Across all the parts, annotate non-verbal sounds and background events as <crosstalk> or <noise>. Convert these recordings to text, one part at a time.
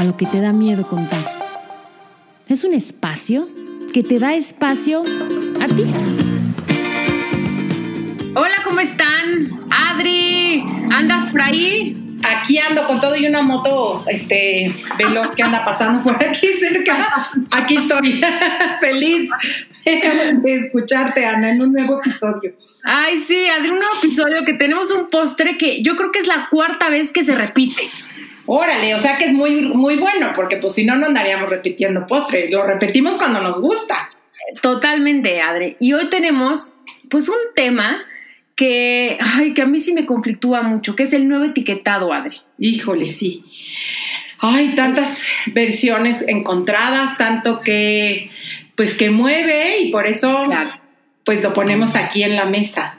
a lo que te da miedo contar. Es un espacio que te da espacio a ti. Hola, ¿cómo están? Adri, ¿andas por ahí? Aquí ando con todo y una moto este, veloz que anda pasando por aquí cerca. Aquí estoy, <laughs> feliz de escucharte, Ana, en un nuevo episodio. Ay, sí, Adri, un nuevo episodio que tenemos un postre que yo creo que es la cuarta vez que se repite. Órale, o sea que es muy, muy bueno, porque pues si no, no andaríamos repitiendo postre. Lo repetimos cuando nos gusta. Totalmente, Adri. Y hoy tenemos pues un tema que, ay, que a mí sí me conflictúa mucho, que es el nuevo etiquetado, Adri. Híjole, sí. Hay tantas versiones encontradas, tanto que, pues que mueve y por eso, pues lo ponemos aquí en la mesa.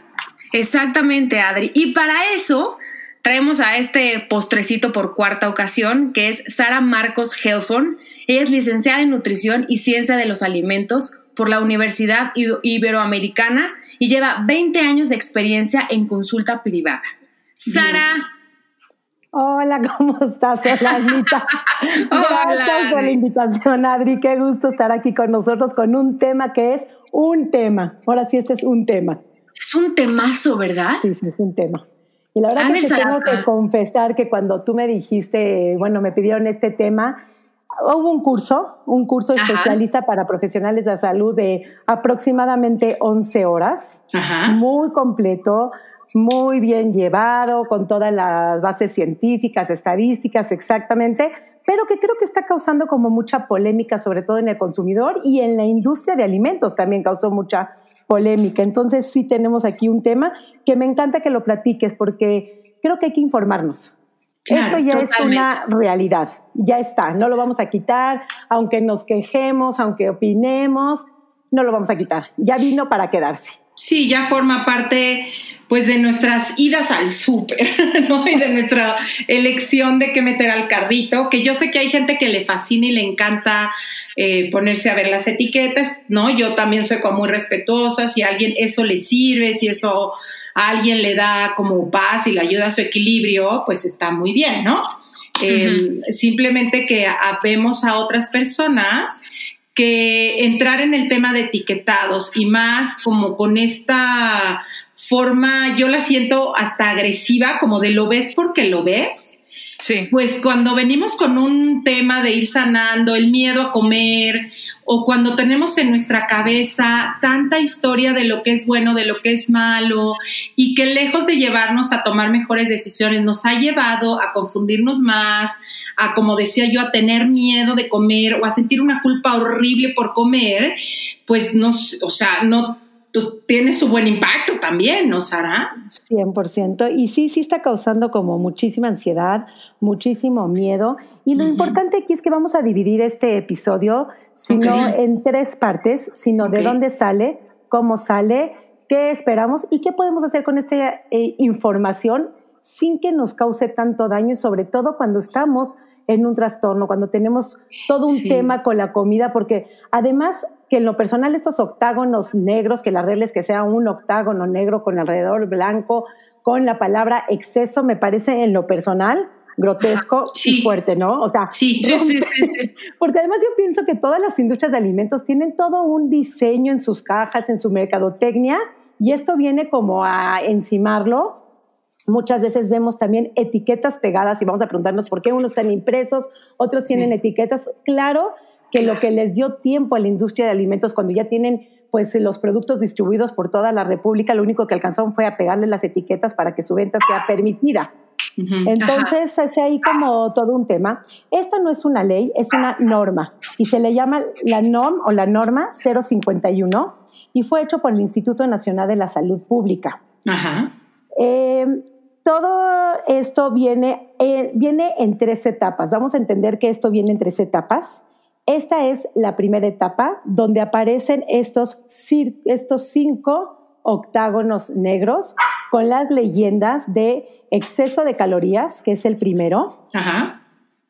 Exactamente, Adri. Y para eso traemos a este postrecito por cuarta ocasión, que es Sara Marcos Helfon. Ella es licenciada en Nutrición y Ciencia de los Alimentos por la Universidad Iberoamericana y lleva 20 años de experiencia en consulta privada. Sara. Hola, ¿cómo estás? Hola, Anita. <laughs> Gracias por la invitación, Adri. Qué gusto estar aquí con nosotros con un tema que es un tema. Ahora sí, este es un tema. Es un temazo, ¿verdad? Sí, sí, es un tema. Y la verdad es que tengo que confesar que cuando tú me dijiste, bueno, me pidieron este tema, hubo un curso, un curso especialista para profesionales de salud de aproximadamente 11 horas, muy completo, muy bien llevado, con todas las bases científicas, estadísticas exactamente, pero que creo que está causando como mucha polémica, sobre todo en el consumidor y en la industria de alimentos también causó mucha polémica. Entonces sí tenemos aquí un tema que me encanta que lo platiques porque creo que hay que informarnos. Esto ya es una realidad, ya está, no lo vamos a quitar, aunque nos quejemos, aunque opinemos, no lo vamos a quitar, ya vino para quedarse. Sí, ya forma parte pues de nuestras idas al súper, <laughs> ¿no? Y de nuestra elección de qué meter al carrito, que yo sé que hay gente que le fascina y le encanta eh, ponerse a ver las etiquetas, ¿no? Yo también soy como muy respetuosa, si a alguien eso le sirve, si eso a alguien le da como paz y le ayuda a su equilibrio, pues está muy bien, ¿no? Em, simplemente que vemos a otras personas que entrar en el tema de etiquetados y más como con esta forma, yo la siento hasta agresiva, como de lo ves porque lo ves. Sí. Pues cuando venimos con un tema de ir sanando, el miedo a comer, o cuando tenemos en nuestra cabeza tanta historia de lo que es bueno, de lo que es malo, y que lejos de llevarnos a tomar mejores decisiones, nos ha llevado a confundirnos más, a, como decía yo, a tener miedo de comer o a sentir una culpa horrible por comer, pues no, o sea, no pues tiene su buen impacto también, ¿no, Sara? 100%. Y sí, sí está causando como muchísima ansiedad, muchísimo miedo. Y lo importante aquí es que vamos a dividir este episodio, sino en tres partes, sino de dónde sale, cómo sale, qué esperamos y qué podemos hacer con esta eh, información sin que nos cause tanto daño y sobre todo cuando estamos en un trastorno, cuando tenemos todo un tema con la comida, porque además que en lo personal estos octágonos negros, que la regla es que sea un octágono negro con alrededor blanco, con la palabra exceso, me parece en lo personal grotesco y fuerte, ¿no? O sea, sí, sí, sí, <laughs> porque además yo pienso que todas las industrias de alimentos tienen todo un diseño en sus cajas, en su mercadotecnia, y esto viene como a encimarlo Muchas veces vemos también etiquetas pegadas y vamos a preguntarnos por qué unos están impresos, otros tienen etiquetas. Claro que lo que les dio tiempo a la industria de alimentos cuando ya tienen pues los productos distribuidos por toda la República, lo único que alcanzaron fue a pegarle las etiquetas para que su venta sea permitida. Entonces, es ahí como todo un tema. Esto no es una ley, es una norma y se le llama la NOM o la norma 051 y fue hecho por el Instituto Nacional de la Salud Pública. Ajá. Eh, todo esto viene, eh, viene en tres etapas. Vamos a entender que esto viene en tres etapas. Esta es la primera etapa donde aparecen estos, estos cinco octágonos negros con las leyendas de exceso de calorías, que es el primero.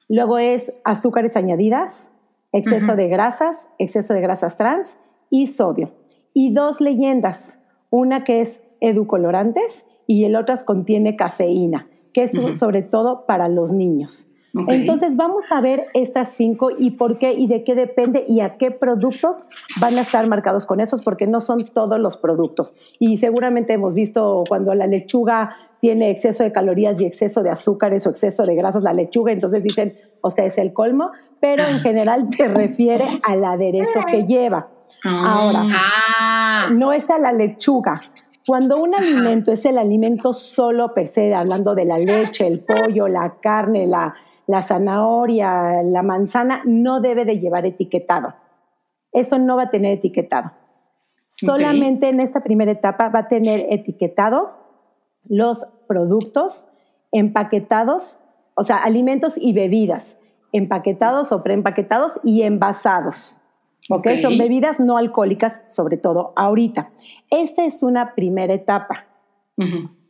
Luego es azúcares añadidas, exceso de grasas, exceso de grasas trans y sodio. Y dos leyendas, una que es educolorantes y el otro contiene cafeína, que es sobre todo para los niños. Entonces vamos a ver estas cinco y por qué y de qué depende y a qué productos van a estar marcados con esos, porque no son todos los productos. Y seguramente hemos visto cuando la lechuga tiene exceso de calorías y exceso de azúcares o exceso de grasas, la lechuga, entonces dicen, o sea, es el colmo, pero en general se refiere al aderezo que lleva. Ahora, ah. no es a la lechuga, cuando un alimento es el alimento solo per se, hablando de la leche, el pollo, la carne, la, la zanahoria, la manzana, no debe de llevar etiquetado. Eso no va a tener etiquetado. Solamente en esta primera etapa va a tener etiquetado los productos empaquetados, o sea, alimentos y bebidas, empaquetados o preempaquetados y envasados. ¿ok? Son bebidas no alcohólicas, sobre todo ahorita. Esta es una primera etapa.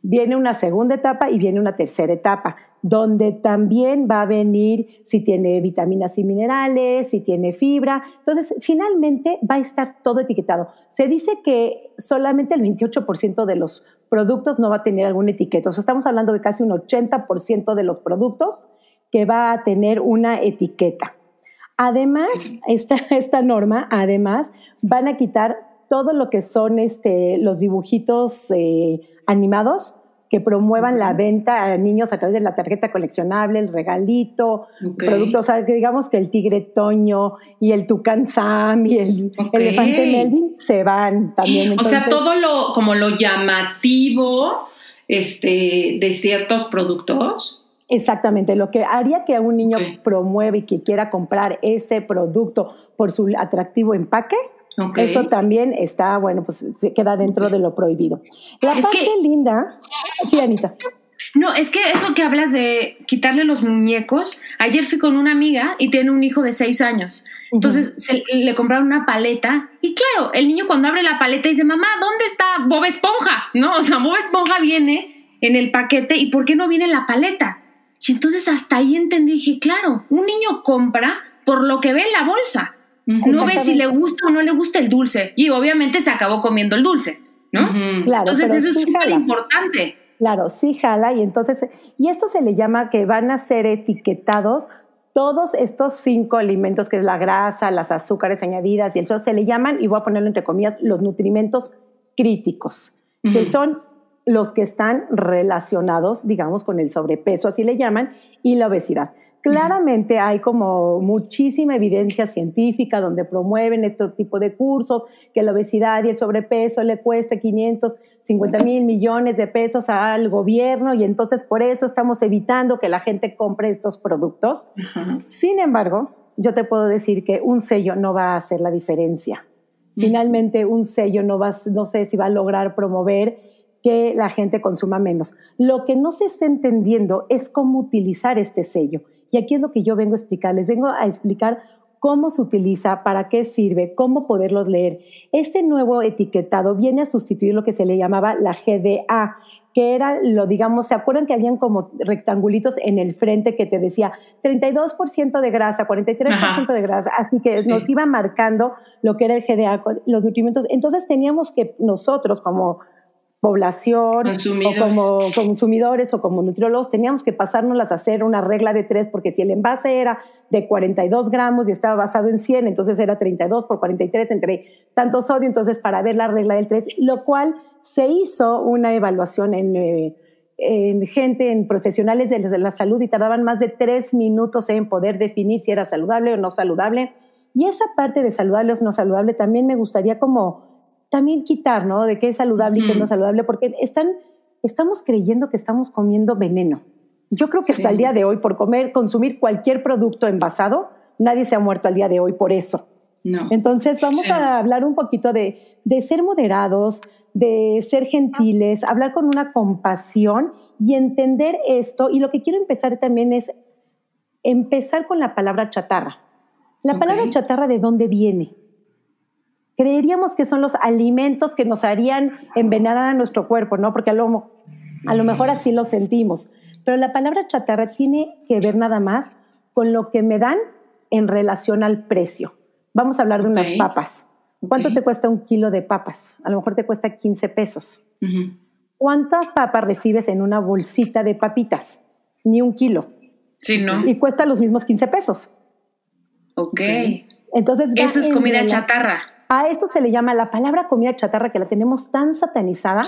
Viene una segunda etapa y viene una tercera etapa, donde también va a venir si tiene vitaminas y minerales, si tiene fibra. Entonces, finalmente va a estar todo etiquetado. Se dice que solamente el 28% de los productos no va a tener algún etiqueta. O sea, estamos hablando de casi un 80% de los productos que va a tener una etiqueta. Además, esta, esta norma, además, van a quitar todo lo que son este, los dibujitos eh, animados que promuevan la venta a niños a través de la tarjeta coleccionable, el regalito, productos, o sea, que digamos que el tigre Toño y el tucán Sam y el elefante Melvin se van también. o sea, todo lo, como lo llamativo este, de ciertos productos. Exactamente, lo que haría que un niño promueva y que quiera comprar ese producto por su atractivo empaque, eso también está, bueno, pues se queda dentro de lo prohibido. La parte linda, sí, Anita. No, es que eso que hablas de quitarle los muñecos, ayer fui con una amiga y tiene un hijo de seis años. Entonces le compraron una paleta y claro, el niño cuando abre la paleta dice, mamá, ¿dónde está Bob Esponja? No, o sea, Bob Esponja viene en el paquete y ¿por qué no viene la paleta? Y entonces hasta ahí entendí, dije, claro, un niño compra por lo que ve en la bolsa. No ve si le gusta o no le gusta el dulce. Y obviamente se acabó comiendo el dulce, ¿no? claro, entonces eso es súper importante. Claro, sí jala y entonces, y esto se le llama que van a ser etiquetados todos estos cinco alimentos, que es la grasa, las azúcares añadidas y el sol, se le llaman, y voy a ponerlo entre comillas, los nutrimentos críticos, que son los que están relacionados, digamos, con el sobrepeso, así le llaman, y la obesidad. Claramente hay como muchísima evidencia científica donde promueven este tipo de cursos, que la obesidad y el sobrepeso le cuesta 550 mil millones de pesos al gobierno y entonces por eso estamos evitando que la gente compre estos productos. Sin embargo, yo te puedo decir que un sello no va a hacer la diferencia. Finalmente, un sello no va, no sé si va a lograr promover que la gente consuma menos. Lo que no se está entendiendo es cómo utilizar este sello. Y aquí es lo que yo vengo a explicarles. Vengo a explicar cómo se utiliza, para qué sirve, cómo poderlos leer. Este nuevo etiquetado viene a sustituir lo que se le llamaba la GDA, que era lo, digamos, ¿se acuerdan que habían como rectangulitos en el frente que te decía 32% de grasa, 43% de grasa? Así que nos iba marcando lo que era el GDA, los nutrimentos. Entonces teníamos que nosotros como población o como consumidores o como nutriólogos teníamos que pasárnoslas a hacer una regla de tres porque si el envase era de 42 gramos y estaba basado en 100 entonces era 32 por 43 entre tanto sodio entonces para ver la regla del 3 lo cual se hizo una evaluación en, eh, en gente en profesionales de la salud y tardaban más de tres minutos en poder definir si era saludable o no saludable. Y esa parte de saludable o no saludable también me gustaría como también quitar, ¿no? De qué es saludable y qué no es saludable, porque están, estamos creyendo que estamos comiendo veneno. Yo creo que hasta el día de hoy, por comer, consumir cualquier producto envasado, nadie se ha muerto al día de hoy por eso. No. Entonces vamos a hablar un poquito de, de ser moderados, de ser gentiles, hablar con una compasión y entender esto. Y lo que quiero empezar también es empezar con la palabra chatarra. La palabra chatarra, ¿de dónde viene? Creeríamos que son los alimentos que nos harían envenenar a nuestro cuerpo, ¿no? Porque a lo, a lo mejor así lo sentimos. Pero la palabra chatarra tiene que ver nada más con lo que me dan en relación al precio. Vamos a hablar de unas papas. ¿Cuánto te cuesta un kilo de papas? A lo mejor te cuesta 15 pesos. ¿Cuántas papas recibes en una bolsita de papitas? Ni un kilo. Sí, ¿no? Y cuesta los mismos 15 pesos. Ok. Entonces, eso es comida chatarra. A esto se le llama la palabra comida chatarra que la tenemos tan satanizada.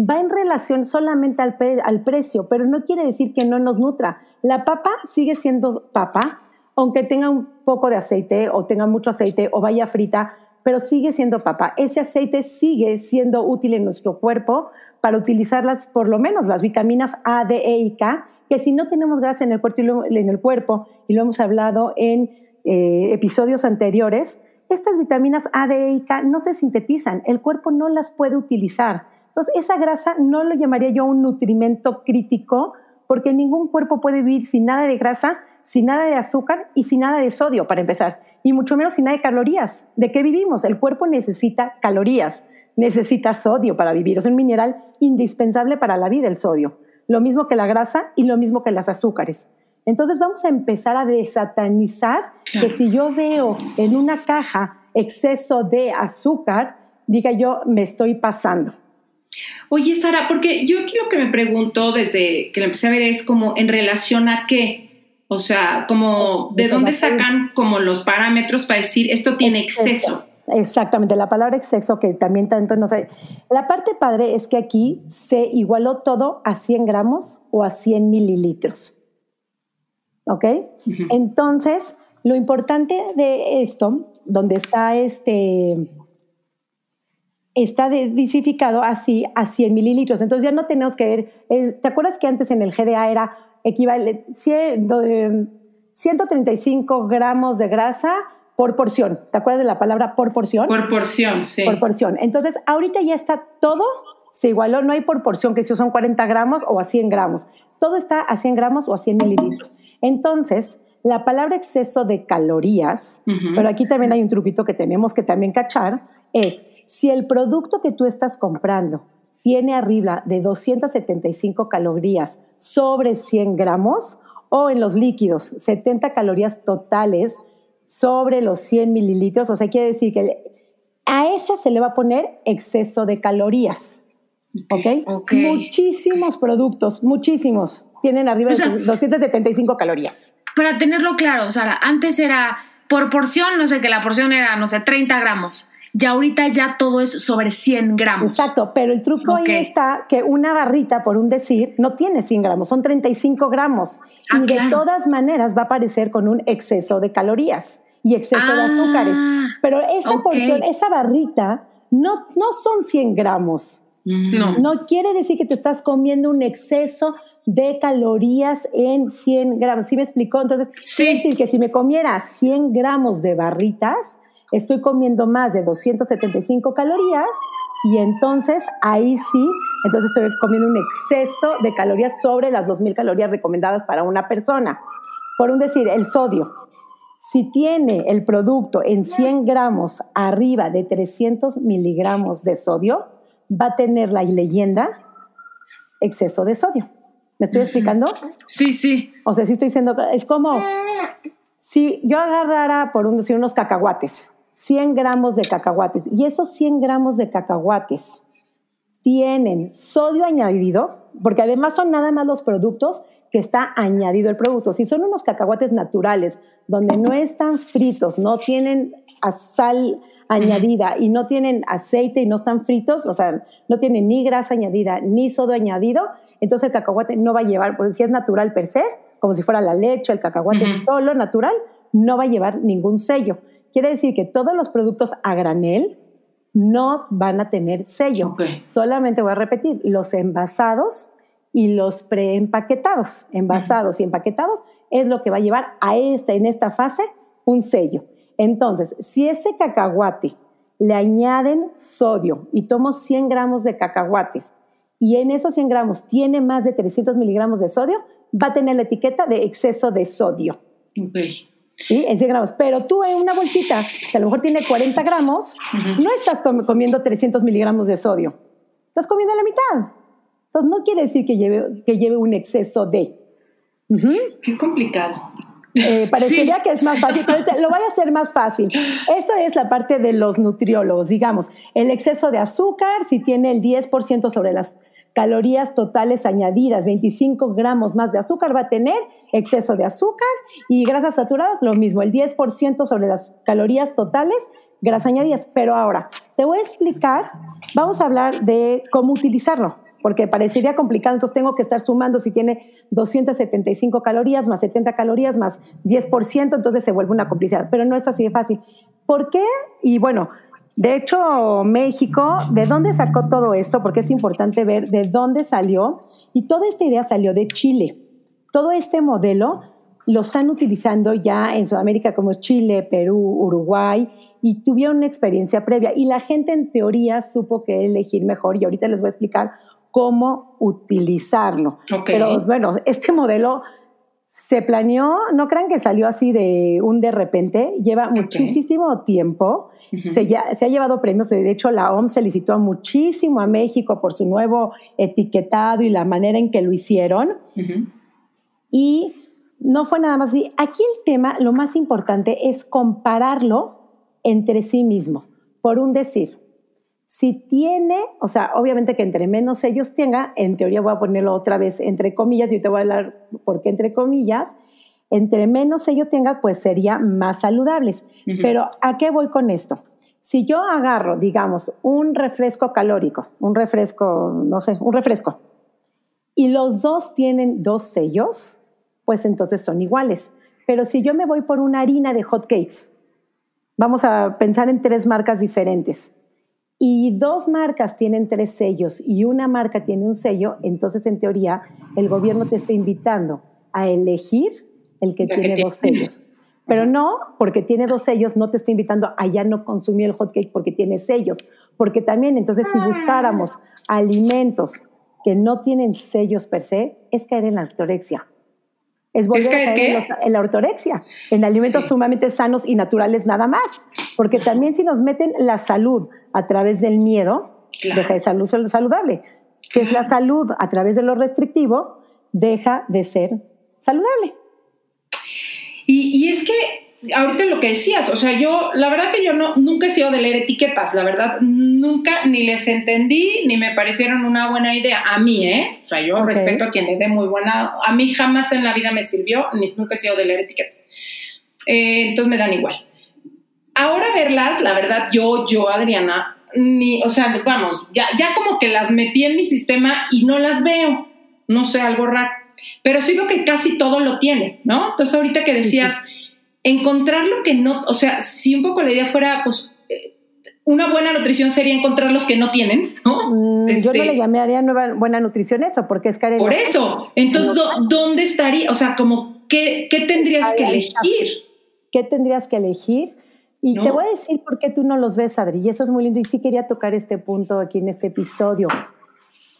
Va en relación solamente al, al precio, pero no quiere decir que no nos nutra. La papa sigue siendo papa, aunque tenga un poco de aceite o tenga mucho aceite o vaya frita, pero sigue siendo papa. Ese aceite sigue siendo útil en nuestro cuerpo para utilizarlas, por lo menos las vitaminas A, D, E y K, que si no tenemos grasa en el cuerpo y lo, en el cuerpo, y lo hemos hablado en eh, episodios anteriores, estas vitaminas A, D, E y K no se sintetizan, el cuerpo no las puede utilizar. Entonces, esa grasa no lo llamaría yo un nutrimento crítico, porque ningún cuerpo puede vivir sin nada de grasa, sin nada de azúcar y sin nada de sodio, para empezar, y mucho menos sin nada de calorías. ¿De qué vivimos? El cuerpo necesita calorías, necesita sodio para vivir. Es un mineral indispensable para la vida, el sodio. Lo mismo que la grasa y lo mismo que las azúcares. Entonces vamos a empezar a desatanizar que si yo veo en una caja exceso de azúcar, diga yo, me estoy pasando. Oye, Sara, porque yo aquí lo que me pregunto desde que lo empecé a ver es como en relación a qué, o sea, como de dónde sacan como los parámetros para decir esto tiene exceso. Exactamente, la palabra exceso que también tanto no sé. La parte padre es que aquí se igualó todo a 100 gramos o a 100 mililitros. ¿Ok? Entonces, lo importante de esto, donde está este, está disificado así a 100 mililitros. Entonces ya no tenemos que ver, eh, ¿te acuerdas que antes en el GDA era equivalente, 135 gramos de grasa por porción. ¿Te acuerdas de la palabra por porción? Por porción, sí. Por porción. Entonces, ahorita ya está todo, se igualó, no hay por porción, que si son 40 gramos o a 100 gramos. Todo está a 100 gramos o a 100 mililitros. Entonces, la palabra exceso de calorías, pero aquí también hay un truquito que tenemos que también cachar, es si el producto que tú estás comprando tiene arriba de 275 calorías sobre 100 gramos, o en los líquidos, 70 calorías totales sobre los 100 mililitros, o sea, quiere decir que a eso se le va a poner exceso de calorías. ¿Ok? Muchísimos productos, muchísimos, tienen arriba de 275 calorías. Para tenerlo claro, Sara, antes era por porción, no sé, que la porción era, no sé, 30 gramos. Ya ahorita ya todo es sobre 100 gramos. Exacto, pero el truco ahí está que una barrita, por un decir, no tiene 100 gramos, son 35 gramos. Ah, y de todas maneras va a aparecer con un exceso de calorías y exceso de azúcares. Ah, pero esa porción, esa barrita, no, no son 100 gramos. No. no quiere decir que te estás comiendo un exceso de calorías en 100 gramos. ¿Sí me explicó? Entonces, sí. quiere decir que si me comiera 100 gramos de barritas, estoy comiendo más de 275 calorías y entonces ahí sí, entonces estoy comiendo un exceso de calorías sobre las 2.000 calorías recomendadas para una persona. Por un decir, el sodio. Si tiene el producto en 100 gramos arriba de 300 miligramos de sodio, va a tener la leyenda exceso de sodio. ¿Me estoy explicando? Sí, sí. O sea, sí estoy diciendo, es como si yo agarrara, por un decir, unos cacahuates, 100 gramos de cacahuates. Y esos 100 gramos de cacahuates tienen sodio añadido, porque además son nada más los productos que está añadido el producto. Si son unos cacahuates naturales, donde no están fritos, no tienen sal añadida y no tienen aceite y no están fritos, o sea, no tienen ni grasa añadida ni sodio añadido, entonces el cacahuate no va a llevar, porque si es natural per se, como si fuera la leche, el cacahuate solo natural, no va a llevar ningún sello. Quiere decir que todos los productos a granel no van a tener sello. Solamente voy a repetir, los envasados y los preempaquetados. Envasados y empaquetados es lo que va a llevar a esta, en esta fase, un sello. Entonces, si ese cacahuate le añaden sodio y tomo 100 gramos de cacahuates y en esos 100 gramos tiene más de 300 miligramos de sodio, va a tener la etiqueta de exceso de sodio. Ok. ¿sí? En 100 gramos. Pero tú en una bolsita que a lo mejor tiene 40 gramos, no estás comiendo 300 miligramos de sodio. Estás comiendo la mitad. Entonces no quiere decir que lleve, que lleve un exceso de. Qué complicado. Eh, parecería que es más fácil, pero lo voy a hacer más fácil. Eso es la parte de los nutriólogos, digamos. El exceso de azúcar, si tiene el 10% sobre las calorías totales añadidas, 25 gramos más de azúcar va a tener exceso de azúcar y grasas saturadas, lo mismo, el 10% sobre las calorías totales, grasas añadidas. Pero ahora, te voy a explicar, vamos a hablar de cómo utilizarlo, porque parecería complicado, entonces tengo que estar sumando si tiene 275 calorías más 70 calorías más 10%, entonces se vuelve una complicidad, pero no es así de fácil. ¿Por qué? Y bueno, de hecho, México, ¿de dónde sacó todo esto? Porque es importante ver de dónde salió. Y toda esta idea salió de Chile. Todo este modelo lo están utilizando ya en Sudamérica como Chile, Perú, Uruguay, y tuvieron una experiencia previa. Y la gente en teoría supo que elegir mejor, y ahorita les voy a explicar cómo utilizarlo. Pero bueno, este modelo se planeó, no crean que salió así de un de repente, lleva muchísimo tiempo, se, se, ha llevado premios, de hecho la OMS felicitó muchísimo a México por su nuevo etiquetado y la manera en que lo hicieron. Y no fue nada más así. Aquí el tema, lo más importante es compararlo entre sí mismos. Por un decir, si tiene, o sea, obviamente que entre menos sellos tenga, en teoría voy a ponerlo otra vez entre comillas, y te voy a hablar por qué entre comillas, entre menos sellos tenga, pues sería más saludables. Pero ¿a qué voy con esto? Si yo agarro, digamos, un refresco calórico, un refresco, no sé, un refresco, y los dos tienen dos sellos, pues entonces son iguales. Pero si yo me voy por una harina de hot cakes, vamos a pensar en tres marcas diferentes y dos marcas tienen tres sellos y una marca tiene un sello, entonces en teoría el gobierno te está invitando a elegir el que tiene dos sellos. Pero no, porque tiene dos sellos, no te está invitando a ya no consumir el hotcake porque tiene sellos. Porque también, entonces, si buscáramos alimentos que no tienen sellos per se, es caer en la ortorexia es volver a caer en, la ortorexia, en alimentos sumamente sanos y naturales nada más. Porque también si nos meten la salud a través del miedo, deja de ser saludable. Si es la salud a través de lo restrictivo, deja de ser saludable. Y, y es que ahorita lo que decías, o sea, yo, la verdad que yo no, nunca he sido de leer etiquetas, la verdad, nunca ni les entendí, ni me parecieron una buena idea, a mí, ¿eh? O sea, yo respeto a quien le dé muy buena, a mí jamás en la vida me sirvió, ni nunca he sido de leer etiquetas. Eh, entonces me dan igual. Ahora verlas, la verdad, yo, yo, Adriana, ni, o sea, vamos, ya, ya como que las metí en mi sistema y no las veo, no sé, algo raro. Pero sí veo que casi todo lo tiene, ¿no? Entonces ahorita que decías encontrar lo que no, o sea, si un poco la idea fuera, pues, eh, una buena nutrición sería encontrar los que no tienen, ¿no? Mm, yo no le este, llamaría nueva, buena nutrición eso, porque es que... Por eso, entonces, ¿dónde estaría? O sea, como, ¿qué, qué tendrías que elegir? ¿Qué tendrías que elegir? Y te voy a decir por qué tú no los ves, Adri, y eso es muy lindo, y sí quería tocar este punto aquí en este episodio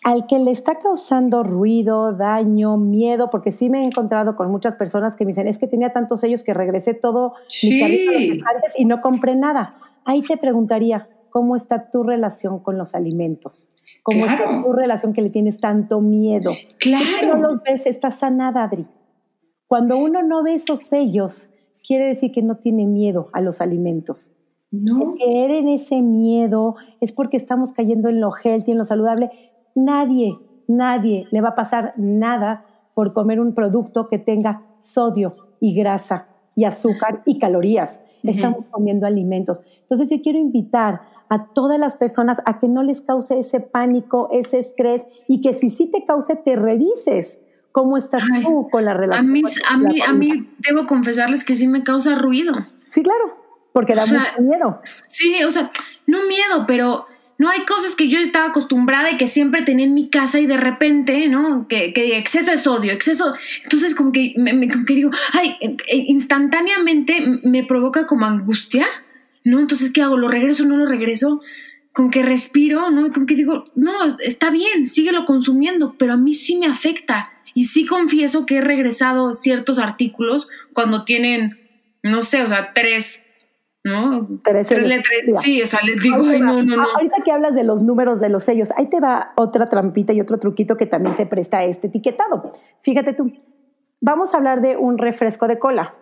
al que le está causando ruido, daño, miedo, porque sí me he encontrado con muchas personas que me dicen, es que tenía tantos sellos que regresé todo mi carrito antes y no compré nada. Ahí te preguntaría, ¿cómo está tu relación con los alimentos? ¿Cómo está tu relación que le tienes tanto miedo? Claro. no los ves, está sanada, Adri. Cuando uno no ve esos sellos, quiere decir que no tiene miedo a los alimentos. No. Que en ese miedo es porque estamos cayendo en lo healthy, en lo saludable, Nadie, nadie le va a pasar nada por comer un producto que tenga sodio y grasa y azúcar y calorías. Estamos comiendo alimentos. Entonces yo quiero invitar a todas las personas a que no les cause ese pánico, ese estrés y que si sí te cause, te revises cómo estás tú con la relación. A mí, a, mí, a mí debo confesarles que sí me causa ruido. Sí, claro, porque da mucho miedo. Sí, o sea, no miedo, pero no hay cosas que yo estaba acostumbrada y que siempre tenía en mi casa y de repente, ¿no? Que, exceso de sodio, exceso. Entonces, como que, me, como que digo, ay, eh, eh, instantáneamente me provoca como angustia, ¿no? Entonces, ¿qué hago? ¿Lo regreso no lo regreso? Con que respiro, ¿no? Como que digo, no, está bien, síguelo consumiendo, pero a mí sí me afecta. Y sí confieso que he regresado ciertos artículos cuando tienen, no sé, o sea, tres ¿no? Tres, letras. Sí, o sea, les digo, no, no, no. Ahorita que hablas de los números de los sellos, ahí te va otra trampita y otro truquito que también se presta a este etiquetado. Fíjate tú, vamos a hablar de un refresco de cola.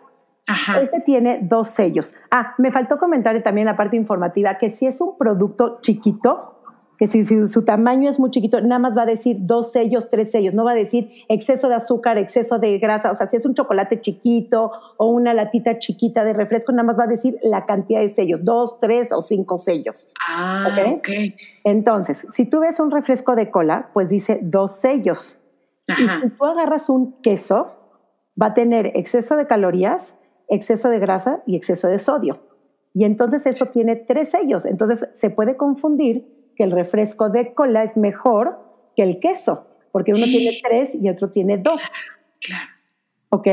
Ajá. Este tiene dos sellos. Ah, me faltó comentar también la parte informativa que si es un producto chiquito, que si, su tamaño es muy chiquito, nada más va a decir dos sellos, tres sellos, no va a decir exceso de azúcar, exceso de grasa, o sea, si es un chocolate chiquito o una latita chiquita de refresco, nada más va a decir la cantidad de sellos, dos, tres o cinco sellos. Ah, ok. Entonces, si tú ves un refresco de cola, pues dice dos sellos. Ajá. Y si tú agarras un queso, va a tener exceso de calorías, exceso de grasa y exceso de sodio. Y entonces eso tiene tres sellos. Entonces se puede confundir que el refresco de cola es mejor que el queso, porque uno tiene tres y otro tiene dos. Claro. ¿Ok?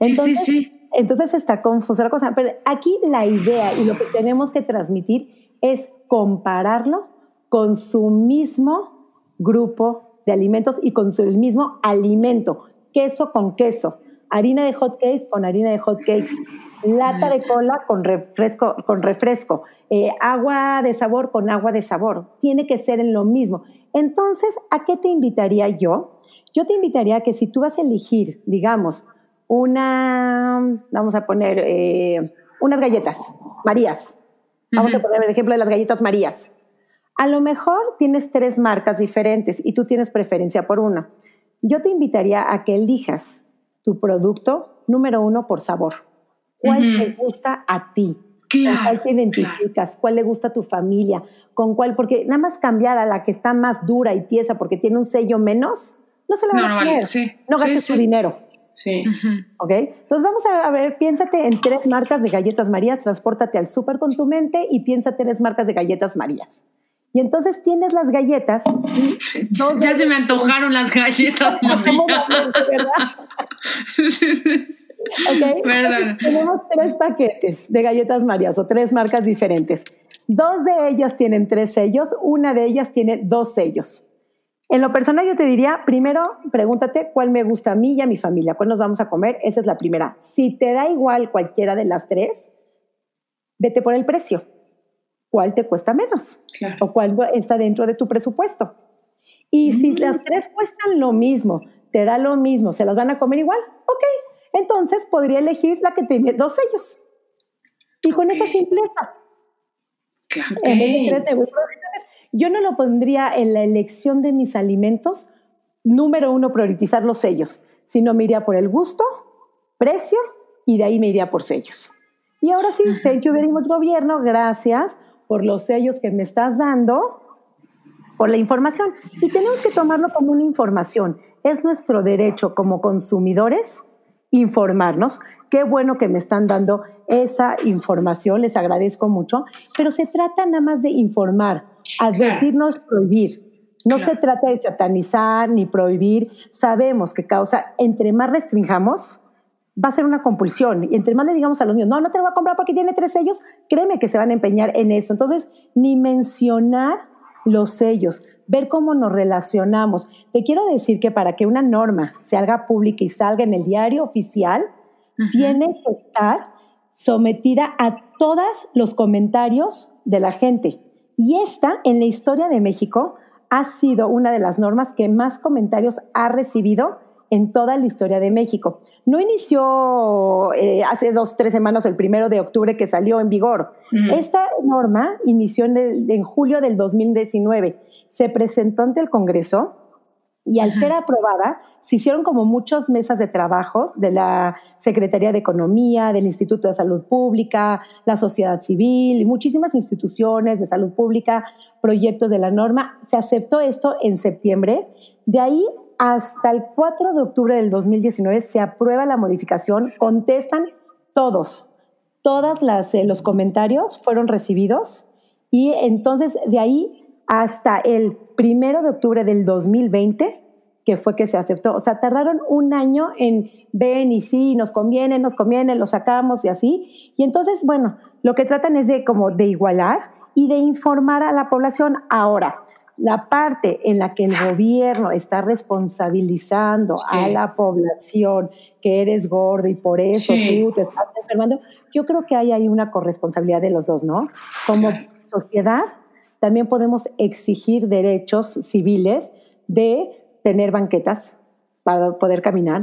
Entonces, sí, sí, sí. Entonces está confusa la cosa. Pero aquí la idea y lo que tenemos que transmitir es compararlo con su mismo grupo de alimentos y con su mismo alimento, queso con queso, harina de hot cakes con harina de hot cakes, lata de cola con refresco, con refresco, eh, agua de sabor con agua de sabor. Tiene que ser en lo mismo. Entonces, ¿a qué te invitaría yo? Yo te invitaría a que si tú vas a elegir, digamos, una, vamos a poner eh, unas galletas, Marías. Vamos a poner el ejemplo de las galletas Marías. A lo mejor tienes tres marcas diferentes y tú tienes preferencia por una. Yo te invitaría a que elijas tu producto número uno por sabor. ¿Cuál te gusta a ti? ¿Con cuál te identificas? ¿Cuál le gusta a tu familia? ¿Con cuál? Porque nada más cambiar a la que está más dura y tiesa porque tiene un sello menos, no se la va a poner. No, gastes tu dinero. Sí. ¿Ok? Entonces vamos a ver, piénsate en tres marcas de galletas Marías, transpórtate al súper con tu mente y piénsate en tres marcas de galletas Marías. Y entonces tienes las galletas. <laughs> ya se me antojaron las galletas <laughs> Marías. <laughs> Okay. tenemos tres paquetes de galletas Marías o tres marcas diferentes. Dos de ellas tienen tres sellos, una de ellas tiene dos sellos. En lo personal yo te diría, primero pregúntate cuál me gusta a mí y a mi familia, cuál nos vamos a comer, esa es la primera. Si te da igual cualquiera de las tres, vete por el precio. ¿Cuál te cuesta menos? O cuál está dentro de tu presupuesto. Y si mm. las tres cuestan lo mismo, te da lo mismo, se las van a comer igual, ok, entonces podría elegir la que tiene dos sellos. Y con esa simpleza. Claro. En vez de tres yo no lo pondría en la elección de mis alimentos, número uno, priorizar los sellos, sino me iría por el gusto, precio y de ahí me iría por sellos. Y ahora sí, thank you very much, gobierno, gracias por los sellos que me estás dando, por la información. Y tenemos que tomarlo como una información. Es nuestro derecho como consumidores informarnos. Qué bueno que me están dando esa información, les agradezco mucho, pero se trata nada más de informar, advertirnos, prohibir. No se trata de satanizar ni prohibir. Sabemos que causa, entre más restringamos, va a ser una compulsión. Y entre más le digamos a los niños, no, no te lo voy a comprar porque tiene tres sellos, créeme que se van a empeñar en eso. Entonces, ni mencionar los sellos ver cómo nos relacionamos. Te quiero decir que para que una norma se haga pública y salga en el diario oficial, tiene que estar sometida a todos los comentarios de la gente. Y esta, en la historia de México, ha sido una de las normas que más comentarios ha recibido en toda la historia de México. No inició eh, hace dos, tres semanas, el primero de octubre que salió en vigor. Esta norma inició en, julio del 2019. Se presentó ante el Congreso y al ser aprobada, se hicieron como muchas mesas de trabajos de la Secretaría de Economía, del Instituto de Salud Pública, la sociedad civil y muchísimas instituciones de salud pública, proyectos de la norma. Se aceptó esto en septiembre. De ahí hasta el 4 de octubre del 2019 se aprueba la modificación, contestan todos, todos eh, los comentarios fueron recibidos y entonces de ahí hasta el primero de octubre del 2020, que fue que se aceptó. O sea, tardaron un año en ven y sí, nos conviene, nos conviene, lo sacamos y así. Y entonces, bueno, lo que tratan es de como de igualar y de informar a la población. Ahora, la parte en la que el gobierno está responsabilizando a la población que eres gordo y por eso tú te estás enfermando, yo creo que hay ahí una corresponsabilidad de los dos, ¿no? Como sociedad también podemos exigir derechos civiles de tener banquetas para poder caminar,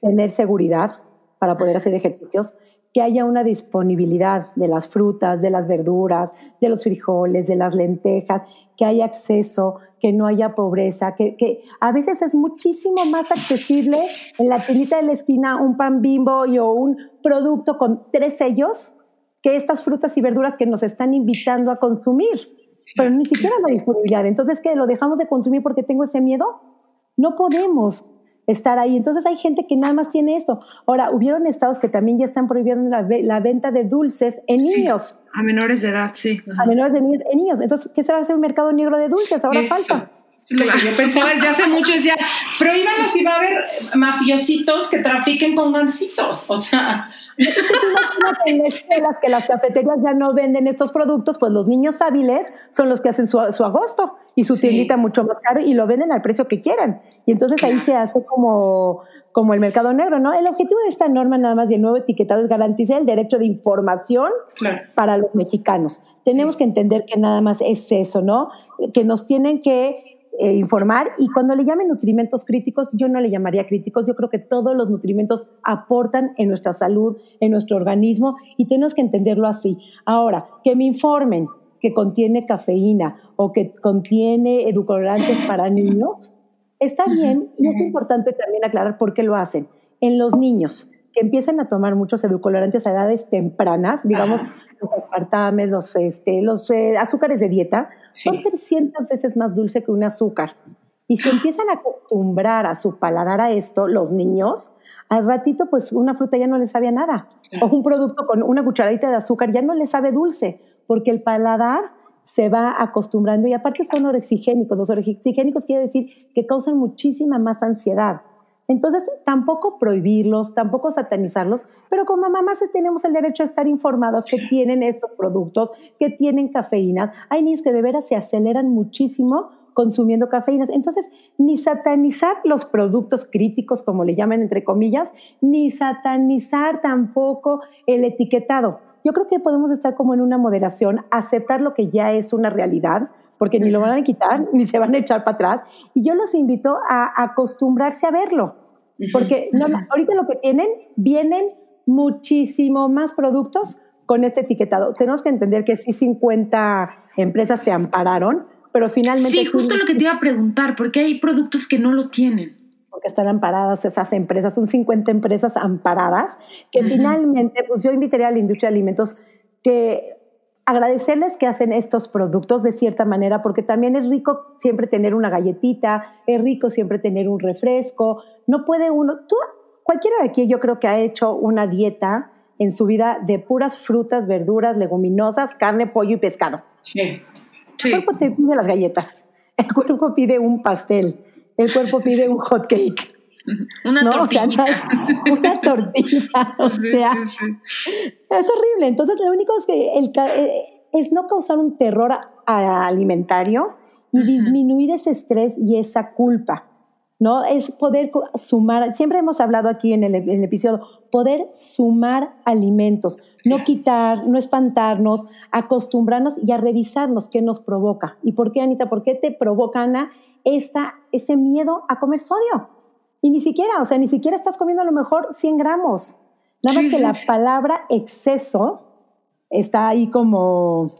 tener seguridad para poder hacer ejercicios, que haya una disponibilidad de las frutas, de las verduras, de los frijoles, de las lentejas, que haya acceso, que no haya pobreza, que, a veces es muchísimo más accesible en la tiendita de la esquina un pan bimbo y, o un producto con tres sellos que estas frutas y verduras que nos están invitando a consumir pero ni siquiera la disponibilidad. Entonces, ¿qué? ¿Lo dejamos de consumir porque tengo ese miedo? No podemos estar ahí. Entonces hay gente que nada más tiene esto. Ahora, hubieron estados que también ya están prohibiendo la, venta de dulces en niños. A menores de edad, sí. A menores de niños, en niños. Entonces, ¿qué se va a hacer un mercado negro de dulces? Ahora falta. Lo que yo pensaba desde hace mucho decía, prohíbanlos y va a haber mafiositos que trafiquen con gancitos. O sea, en escuelas que las cafeterías ya no venden estos productos, pues los niños hábiles son los que hacen su, agosto y su tiendita mucho más caro y lo venden al precio que quieran. Y entonces ahí se hace como, como el mercado negro, ¿no? El objetivo de esta norma nada más de nuevo etiquetado es garantizar el derecho de información para los mexicanos. Tenemos que entender que nada más es eso, ¿no? Que nos tienen que eh, informar y cuando le llamen nutrimentos críticos, yo no le llamaría críticos, yo creo que todos los nutrimentos aportan en nuestra salud, en nuestro organismo y tenemos que entenderlo así. Ahora, que me informen que contiene cafeína o que contiene edulcorantes para niños, está bien y es importante también aclarar por qué lo hacen. En los niños, que empiezan a tomar muchos edulcorantes a edades tempranas, digamos, los aspartames, los, este, los eh, azúcares de dieta, son 300 veces más dulce que un azúcar. Y si empiezan a acostumbrar a su paladar a esto, los niños, al ratito, pues una fruta ya no les sabe nada. O un producto con una cucharadita de azúcar ya no les sabe dulce, porque el paladar se va acostumbrando y aparte son orexigénicos. Los orexigénicos quiere decir que causan muchísima más ansiedad. Entonces, tampoco prohibirlos, tampoco satanizarlos, pero como mamás tenemos el derecho a estar informadas que tienen estos productos, que tienen cafeína. Hay niños que de veras se aceleran muchísimo consumiendo cafeínas. Entonces, ni satanizar los productos críticos, como le llaman entre comillas, ni satanizar tampoco el etiquetado. Yo creo que podemos estar como en una moderación, aceptar lo que ya es una realidad, porque ni lo van a quitar, ni se van a echar para atrás. Y yo los invito a acostumbrarse a verlo, porque no, ahorita lo que tienen, vienen muchísimo más productos con este etiquetado. Tenemos que entender que sí 50 empresas se ampararon, pero finalmente... Sí, justo lo que te iba a preguntar, porque hay productos que no lo tienen. Porque están amparadas esas empresas, son 50 empresas amparadas, que finalmente, pues yo invitaría a la industria de alimentos que agradecerles que hacen estos productos de cierta manera, porque también es rico siempre tener una galletita, es rico siempre tener un refresco. No puede uno, tú, cualquiera de aquí yo creo que ha hecho una dieta en su vida de puras frutas, verduras, leguminosas, carne, pollo y pescado. Sí. El cuerpo te pide las galletas, el cuerpo pide un pastel, el cuerpo <laughs> pide un hot cake. Una tortilla. una tortilla, <laughs> o sea, es horrible. Entonces, lo único es que el, eh, es no causar un terror alimentario y disminuir ese estrés y esa culpa. ¿no? Es poder sumar, siempre hemos hablado aquí en el, en el, episodio, poder sumar alimentos, no quitar, no espantarnos, acostumbrarnos y a revisarnos qué nos provoca. ¿Y por qué, Anita? ¿Por qué te provoca, Ana, esta, ese miedo a comer sodio? Y ni siquiera, o sea, ni siquiera estás comiendo a lo mejor 100 gramos. Nada más que la palabra exceso está ahí como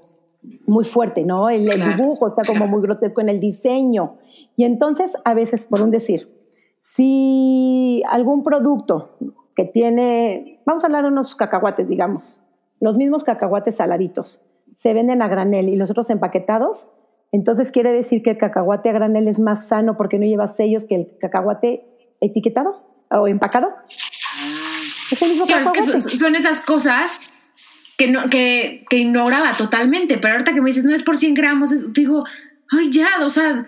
muy fuerte, ¿no? El, dibujo está como muy grotesco en el diseño. Y entonces, a veces, por un decir, si algún producto que tiene, vamos a hablar de unos cacahuates, digamos, los mismos cacahuates saladitos, se venden a granel y los otros empaquetados, entonces quiere decir que el cacahuate a granel es más sano porque no lleva sellos que el cacahuate etiquetado o empacado. Ah. Es el mismo claro, es que son, esas cosas que, no, que, que, ignoraba totalmente, pero ahorita que me dices, no es por 100 gramos, digo, ay, ya, o sea,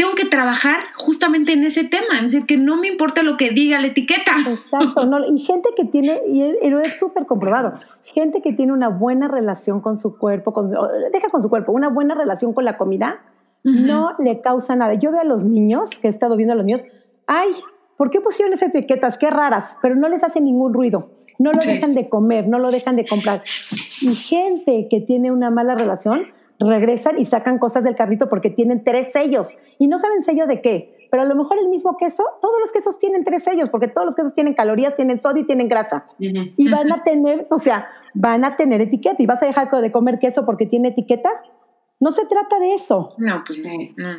tengo que trabajar justamente en ese tema, es decir, que no me importa lo que diga la etiqueta. Exacto, no, y gente que tiene, y lo he súper comprobado, gente que tiene una buena relación con su cuerpo, con, deja con su cuerpo, una buena relación con la comida, no le causa nada. Yo veo a los niños, que he estado viendo a los niños, ay, ¿por qué pusieron esas etiquetas? Qué raras, pero no les hace ningún ruido. No lo dejan de comer, no lo dejan de comprar. Y gente que tiene una mala relación, regresan y sacan cosas del carrito porque tienen tres sellos y no saben sello de qué. Pero a lo mejor el mismo queso, todos los quesos tienen tres sellos, porque todos los quesos tienen calorías, tienen sodio y tienen grasa. Y van a tener, o sea, van a tener etiqueta. ¿Y vas a dejar de comer queso porque tiene etiqueta? No se trata de eso. No, pues no.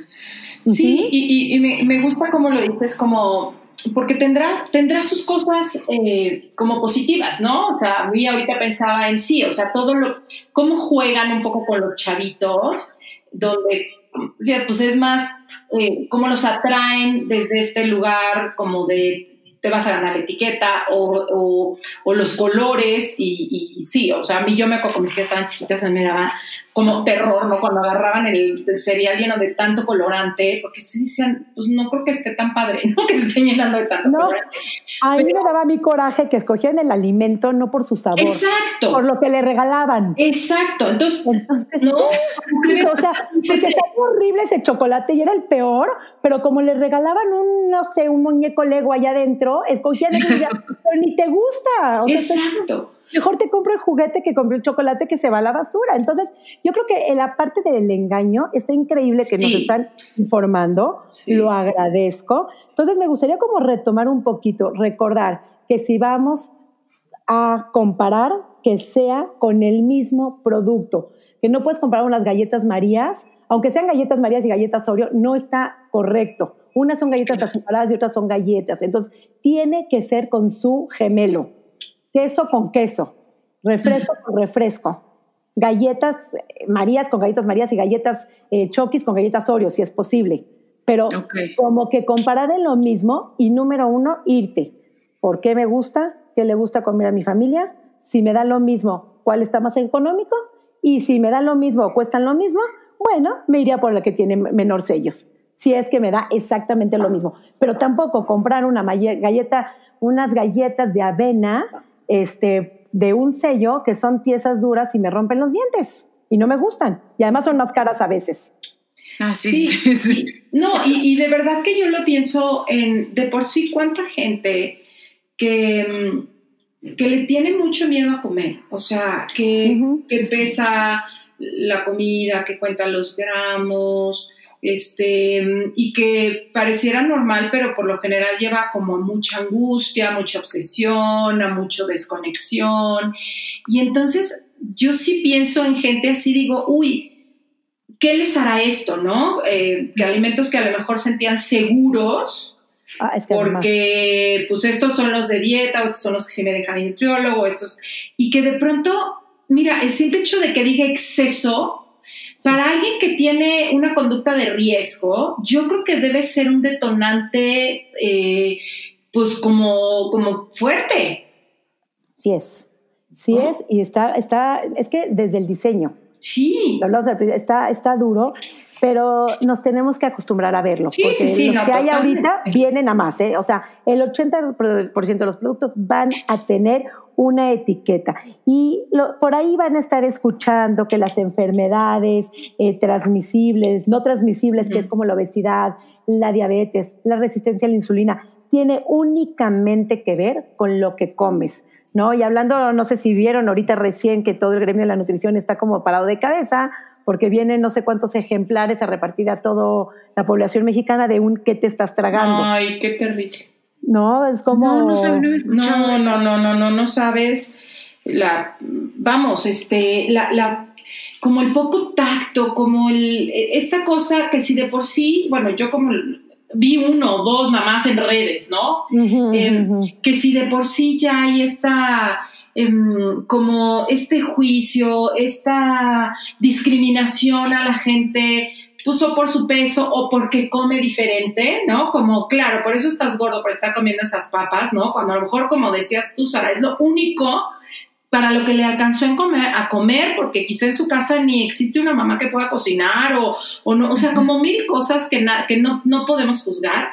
Sí, y, y, me, gusta como lo dices, como porque tendrá, tendrá sus cosas eh, como positivas, ¿no? O sea, a mí ahorita pensaba en sí, o sea, todo lo, cómo juegan un poco con los chavitos, donde, pues es más, eh, cómo los atraen desde este lugar como de te vas a ganar la etiqueta o, los colores y, sí, o sea, a mí yo me acuerdo cuando mis hijas estaban chiquitas, a mí me daba como terror, ¿no? Cuando agarraban el, cereal lleno de tanto colorante, porque sí decían, pues no creo que esté tan padre, <laughs> ¿no? Que se estén llenando de tanto colorante. A mí me daba mi coraje que escogían el alimento no por su sabor. Exacto. Por lo que le regalaban. Exacto. Entonces, no. o sea, <laughs> porque era horrible ese chocolate y era el peor, pero como le regalaban un, no sé, un muñeco Lego allá adentro, escogían el <laughs> pero ni te gusta. Exacto mejor te compro el juguete que compro el chocolate que se va a la basura. Entonces, yo creo que la parte del engaño está increíble que nos están informando, lo agradezco. Entonces, me gustaría como retomar un poquito, recordar que si vamos a comparar, que sea con el mismo producto, que no puedes comprar unas galletas Marías, aunque sean galletas Marías y galletas Oreo, no está correcto. Unas son galletas azucaradas y otras son galletas. Entonces, tiene que ser con su gemelo queso con queso, refresco con refresco, galletas eh, Marías con galletas Marías y galletas eh, Chokis con galletas Oreo, si es posible. Pero como que comparar en lo mismo y número uno, irte. ¿Por qué me gusta? ¿Qué le gusta comer a mi familia? Si me da lo mismo, ¿cuál está más económico? Y si me da lo mismo o cuestan lo mismo, bueno, me iría por la que tiene menor sellos. Si es que me da exactamente lo mismo. Pero tampoco comprar una galleta, unas galletas de avena este, de un sello que son tiesas duras y me rompen los dientes y no me gustan. Y además son más caras a veces. Ah, sí. sí, <laughs> No, y, de verdad que yo lo pienso en de por sí cuánta gente que, mm, que le tiene mucho miedo a comer, o sea, que, que pesa la comida, que cuenta los gramos, este, y que pareciera normal, pero por lo general lleva como mucha angustia, mucha obsesión, a mucha desconexión. Y entonces yo sí pienso en gente así, digo, uy, ¿qué les hará esto, no? Eh, que alimentos que a lo mejor sentían seguros, ah, porque pues estos son los de dieta, estos son los que sí me deja mi nutriólogo, estos, y que de pronto, mira, el simple hecho de que diga exceso, para alguien que tiene una conducta de riesgo, yo creo que debe ser un detonante, eh, pues como, como fuerte. Sí es, sí es, y está, está, es que desde el diseño. Sí. Está, está duro, pero nos tenemos que acostumbrar a verlo. Sí, porque sí, sí, los que hay ahorita vienen a más, ¿eh? O sea, el 80% de los productos van a tener una etiqueta. Y por ahí van a estar escuchando que las enfermedades eh, transmisibles, no transmisibles, que es como la obesidad, la diabetes, la resistencia a la insulina, tiene únicamente que ver con lo que comes. ¿no? Y hablando, no sé si vieron ahorita recién que todo el gremio de la nutrición está como parado de cabeza, porque vienen no sé cuántos ejemplares a repartir a toda la población mexicana de un qué te estás tragando. Ay, qué terrible. No, es como... No, no, no, no, no, no, no, no sabes la, vamos, este, la, la, como el poco tacto, como el, esta cosa que si de por sí, bueno, yo como vi uno o dos mamás en redes, ¿no? Em, que si de por sí ya hay esta, em, como este juicio, esta discriminación a la gente puso por su peso o porque come diferente, ¿no? Como, claro, por eso estás gordo, por estar comiendo esas papas, ¿no? Cuando a lo mejor, como decías tú, Sara, es lo único para lo que le alcanzó a comer, a comer, porque quizá en su casa ni existe una mamá que pueda cocinar o, o no, o sea, como mil cosas que, que no, no podemos juzgar.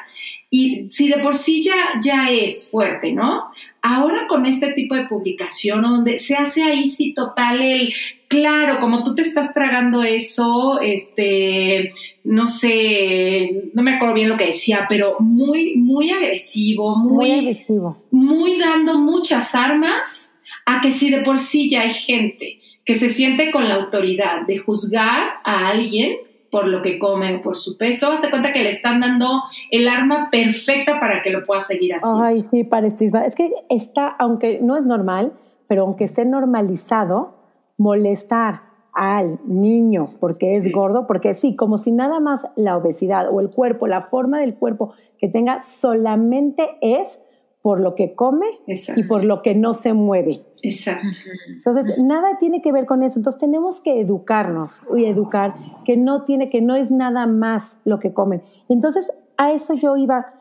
Y si de por sí ya, ya es fuerte, ¿no? Ahora con este tipo de publicación, donde se hace ahí sí total el, claro, como tú te estás tragando eso, este, no sé, no me acuerdo bien lo que decía, pero muy, muy agresivo, muy, muy agresivo. Muy dando muchas armas a que si de por sí ya hay gente que se siente con la autoridad de juzgar a alguien por lo que come o por su peso, hazte cuenta que le están dando el arma perfecta para que lo pueda seguir haciendo. Ay, sí, para Es que está, aunque no es normal, pero aunque esté normalizado, molestar al niño porque es gordo, porque sí, como si nada más la obesidad o el cuerpo, la forma del cuerpo que tenga solamente es por lo que come y por lo que no se mueve. Exacto. Entonces, nada tiene que ver con eso. Entonces, tenemos que educarnos y educar que no tiene, que no es nada más lo que comen. Entonces, a eso yo iba.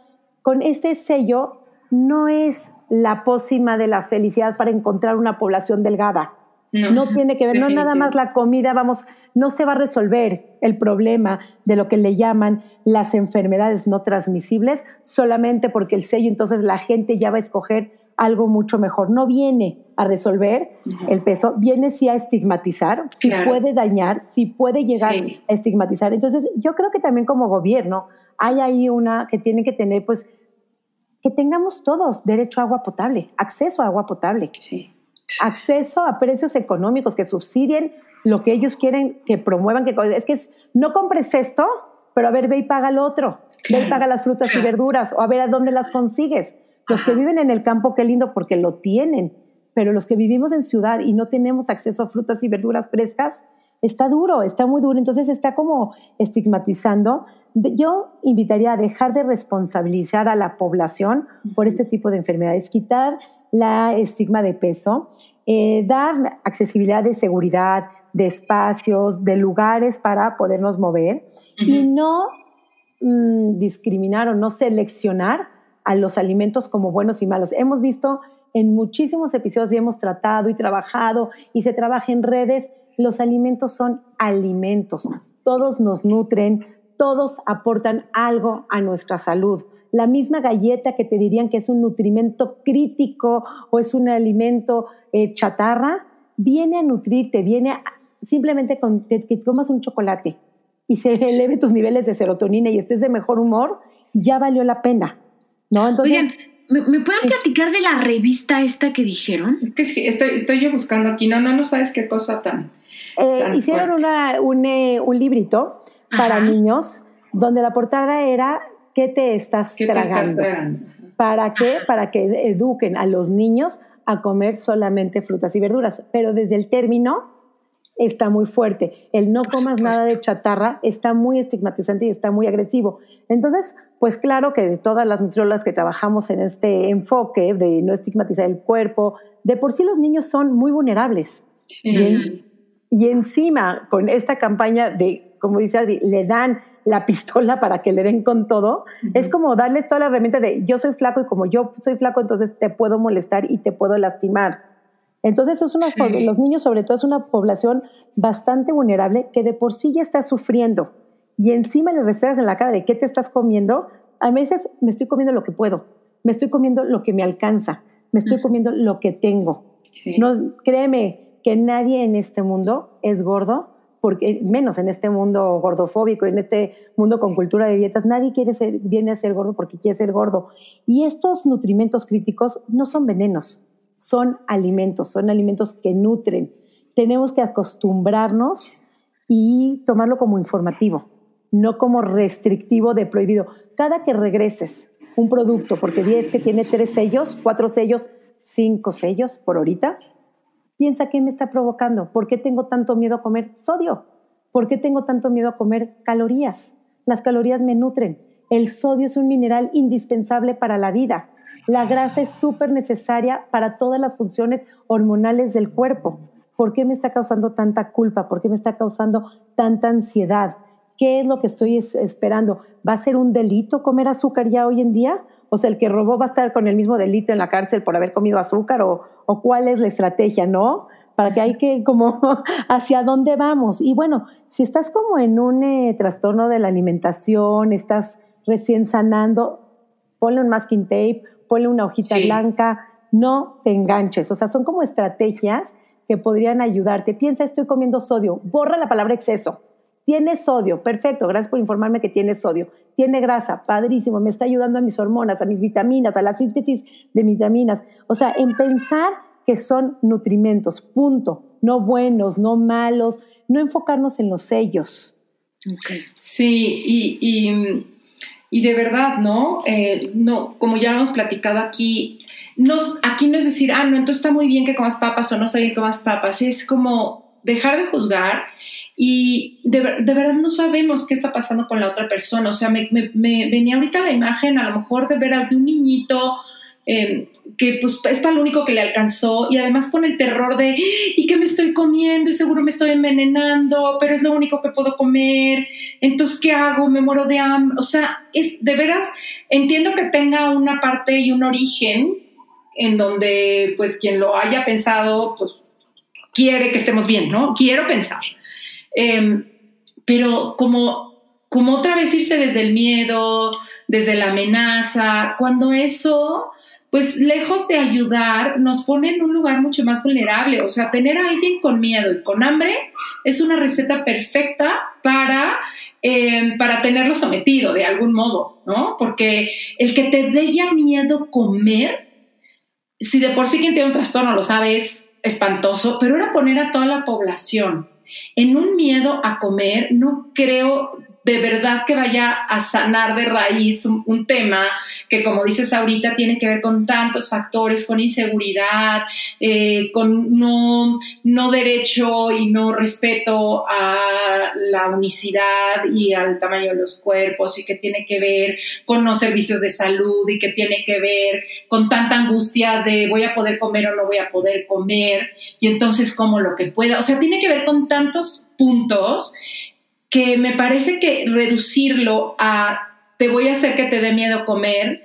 Con este sello, no es la pócima de la felicidad para encontrar una población delgada. No, tiene que ver, no nada más la comida, vamos, no se va a resolver el problema de lo que le llaman las enfermedades no transmisibles solamente porque el sello, entonces la gente ya va a escoger algo mucho mejor. No viene a resolver el peso, viene sí a estigmatizar, si puede dañar, si puede llegar a estigmatizar. Entonces, yo creo que también como gobierno hay ahí una que tiene que tener, pues, que tengamos todos derecho a agua potable, acceso a agua potable. Sí acceso a precios económicos que subsidien lo que ellos quieren que promuevan. Que, es que no compres esto, pero a ver, ve y paga lo otro. Ve y paga las frutas y verduras, o a ver a dónde las consigues. Los que viven en el campo, qué lindo, porque lo tienen. Pero los que vivimos en ciudad y no tenemos acceso a frutas y verduras frescas, está duro, está muy duro. Entonces está como estigmatizando. Yo invitaría a dejar de responsabilizar a la población por este tipo de enfermedades, quitar la estigma de peso, eh, dar accesibilidad de seguridad, de espacios, de lugares para podernos mover y no mm, discriminar o no seleccionar a los alimentos como buenos y malos. Hemos visto en muchísimos episodios y hemos tratado y trabajado y se trabaja en redes, los alimentos son alimentos, todos nos nutren, todos aportan algo a nuestra salud la misma galleta que te dirían que es un nutrimento crítico o es un alimento eh, chatarra, viene a nutrirte, viene simplemente con que, comas un chocolate y se eleve tus niveles de serotonina y estés de mejor humor, ya valió la pena. ¿no? Oigan, ¿me, pueden platicar de la revista esta que dijeron? Es que estoy, estoy yo buscando aquí, no, no, no sabes qué cosa tan... Eh, hicieron un, eh, un, librito para niños donde la portada era ¿Qué te estás, tragando? ¿Para qué? Para que eduquen a los niños a comer solamente frutas y verduras. Pero desde el término está muy fuerte. El no comas nada de chatarra está muy estigmatizante y está muy agresivo. Entonces, pues claro que de todas las nutriólogas que trabajamos en este enfoque de no estigmatizar el cuerpo, de por sí los niños son muy vulnerables. Y, y, encima, con esta campaña de, como dice Adri, le dan la pistola para que le den con todo, es como darles toda la herramienta de yo soy flaco y como yo soy flaco, entonces te puedo molestar y te puedo lastimar. Entonces, es una, los niños sobre todo es una población bastante vulnerable que de por sí ya está sufriendo y encima le restregas en la cara de qué te estás comiendo. A veces me estoy comiendo lo que puedo, me estoy comiendo lo que me alcanza, me estoy comiendo lo que tengo. No, créeme que nadie en este mundo es gordo porque menos en este mundo gordofóbico, en este mundo con cultura de dietas, nadie quiere ser, viene a ser gordo porque quiere ser gordo. Y estos nutrimentos críticos no son venenos, son alimentos, son alimentos que nutren. Tenemos que acostumbrarnos y tomarlo como informativo, no como restrictivo de prohibido. Cada que regreses un producto, porque 10 que tiene tres sellos, cuatro sellos, cinco sellos por ahorita, Piensa qué me está provocando, por qué tengo tanto miedo a comer sodio, por qué tengo tanto miedo a comer calorías. Las calorías me nutren. El sodio es un mineral indispensable para la vida. La grasa es súper necesaria para todas las funciones hormonales del cuerpo. ¿Por qué me está causando tanta culpa? ¿Por qué me está causando tanta ansiedad? ¿Qué es lo que estoy esperando? ¿Va a ser un delito comer azúcar ya hoy en día? O sea, el que robó va a estar con el mismo delito en la cárcel por haber comido azúcar o, o cuál es la estrategia, ¿no? Para que hay que <laughs> como hacia dónde vamos. Y bueno, si estás como en un eh, trastorno de la alimentación, estás recién sanando, ponle un masking tape, ponle una hojita blanca, no te enganches. O sea, son como estrategias que podrían ayudarte. Piensa, estoy comiendo sodio, borra la palabra exceso. Tiene sodio, perfecto, gracias por informarme que tiene sodio. Tiene grasa, padrísimo, me está ayudando a mis hormonas, a mis vitaminas, a la síntesis de vitaminas. O sea, en pensar que son nutrimentos, punto. No buenos, no malos, no enfocarnos en los sellos. Sí, y, y, de verdad, ¿no? Eh, no, como ya hemos platicado aquí, nos, aquí no es decir, ah, no, entonces está muy bien que comas papas o no está bien que comas papas, es como dejar de juzgar y de, verdad no sabemos qué está pasando con la otra persona. O sea, me, venía ahorita la imagen a lo mejor de veras de un niñito em, que pues es para lo único que le alcanzó y además con el terror de ¿y qué me estoy comiendo? y seguro me estoy envenenando, pero es lo único que puedo comer, entonces ¿qué hago? Me muero de hambre. O sea, es de veras, entiendo que tenga una parte y un origen en donde pues quien lo haya pensado pues quiere que estemos bien, ¿no? Quiero pensar. Em, pero como, como otra vez irse desde el miedo, desde la amenaza, cuando eso, pues lejos de ayudar, nos pone en un lugar mucho más vulnerable. O sea, tener a alguien con miedo y con hambre es una receta perfecta para, em, para tenerlo sometido de algún modo, ¿no? Porque el que te dé ya miedo comer, si de por sí quien tiene un trastorno lo sabe, es espantoso, pero era poner a toda la población en un miedo a comer, no creo de verdad que vaya a sanar de raíz un, tema que, como dices ahorita, tiene que ver con tantos factores, con inseguridad, eh, con no, no derecho y no respeto a la unicidad y al tamaño de los cuerpos y que tiene que ver con los servicios de salud y que tiene que ver con tanta angustia de voy a poder comer o no voy a poder comer. Y entonces como lo que pueda, o sea, tiene que ver con tantos puntos que me parece que reducirlo a te voy a hacer que te dé miedo comer,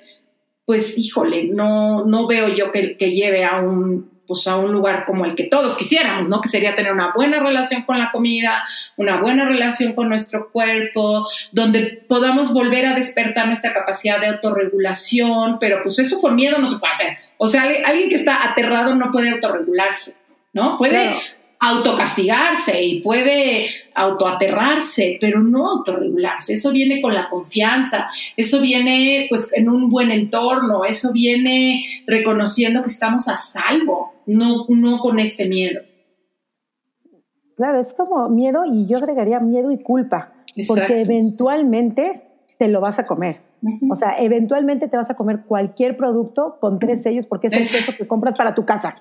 pues híjole, no, no veo yo que, lleve a un, pues a un lugar como el que todos quisiéramos, ¿no? Que sería tener una buena relación con la comida, una buena relación con nuestro cuerpo, donde podamos volver a despertar nuestra capacidad de autorregulación, pero pues eso con miedo no se puede hacer. O sea, alguien que está aterrado no puede autorregularse, ¿no? Puede autocastigarse y puede autoaterrarse, pero no autorregularse. Eso viene con la confianza, eso viene pues en un buen entorno, eso viene reconociendo que estamos a salvo, no, no con este miedo. Claro, es como miedo y yo agregaría miedo y culpa, porque eventualmente te lo vas a comer. O sea, eventualmente te vas a comer cualquier producto con tres sellos porque es el queso que compras para tu casa.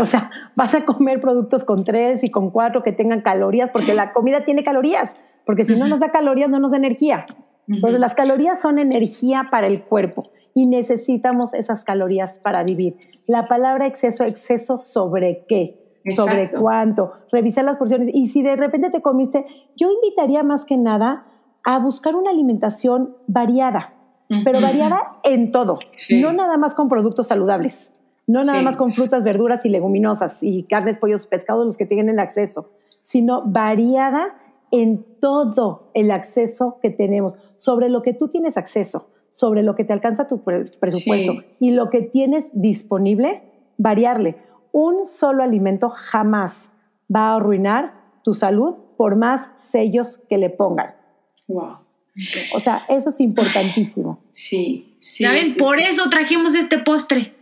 O sea, vas a comer productos con tres y con cuatro que tengan calorías porque la comida tiene calorías. Porque si no nos da calorías, no nos da energía. Entonces, las calorías son energía para el cuerpo y necesitamos esas calorías para vivir. La palabra exceso, exceso sobre qué, sobre cuánto, revisar las porciones. Y si de repente te comiste, yo invitaría más que nada a buscar una alimentación variada pero variada en todo, no nada más con productos saludables, no nada más con frutas, verduras y leguminosas y carnes, pollos, pescados, los que tienen acceso, sino variada en todo el acceso que tenemos, sobre lo que tú tienes acceso, sobre lo que te alcanza tu presupuesto y lo que tienes disponible, variarle. Un solo alimento jamás va a arruinar tu salud por más sellos que le pongan. Wow. O sea, eso es importantísimo. Sí, sí. ¿Saben? Por eso trajimos este postre.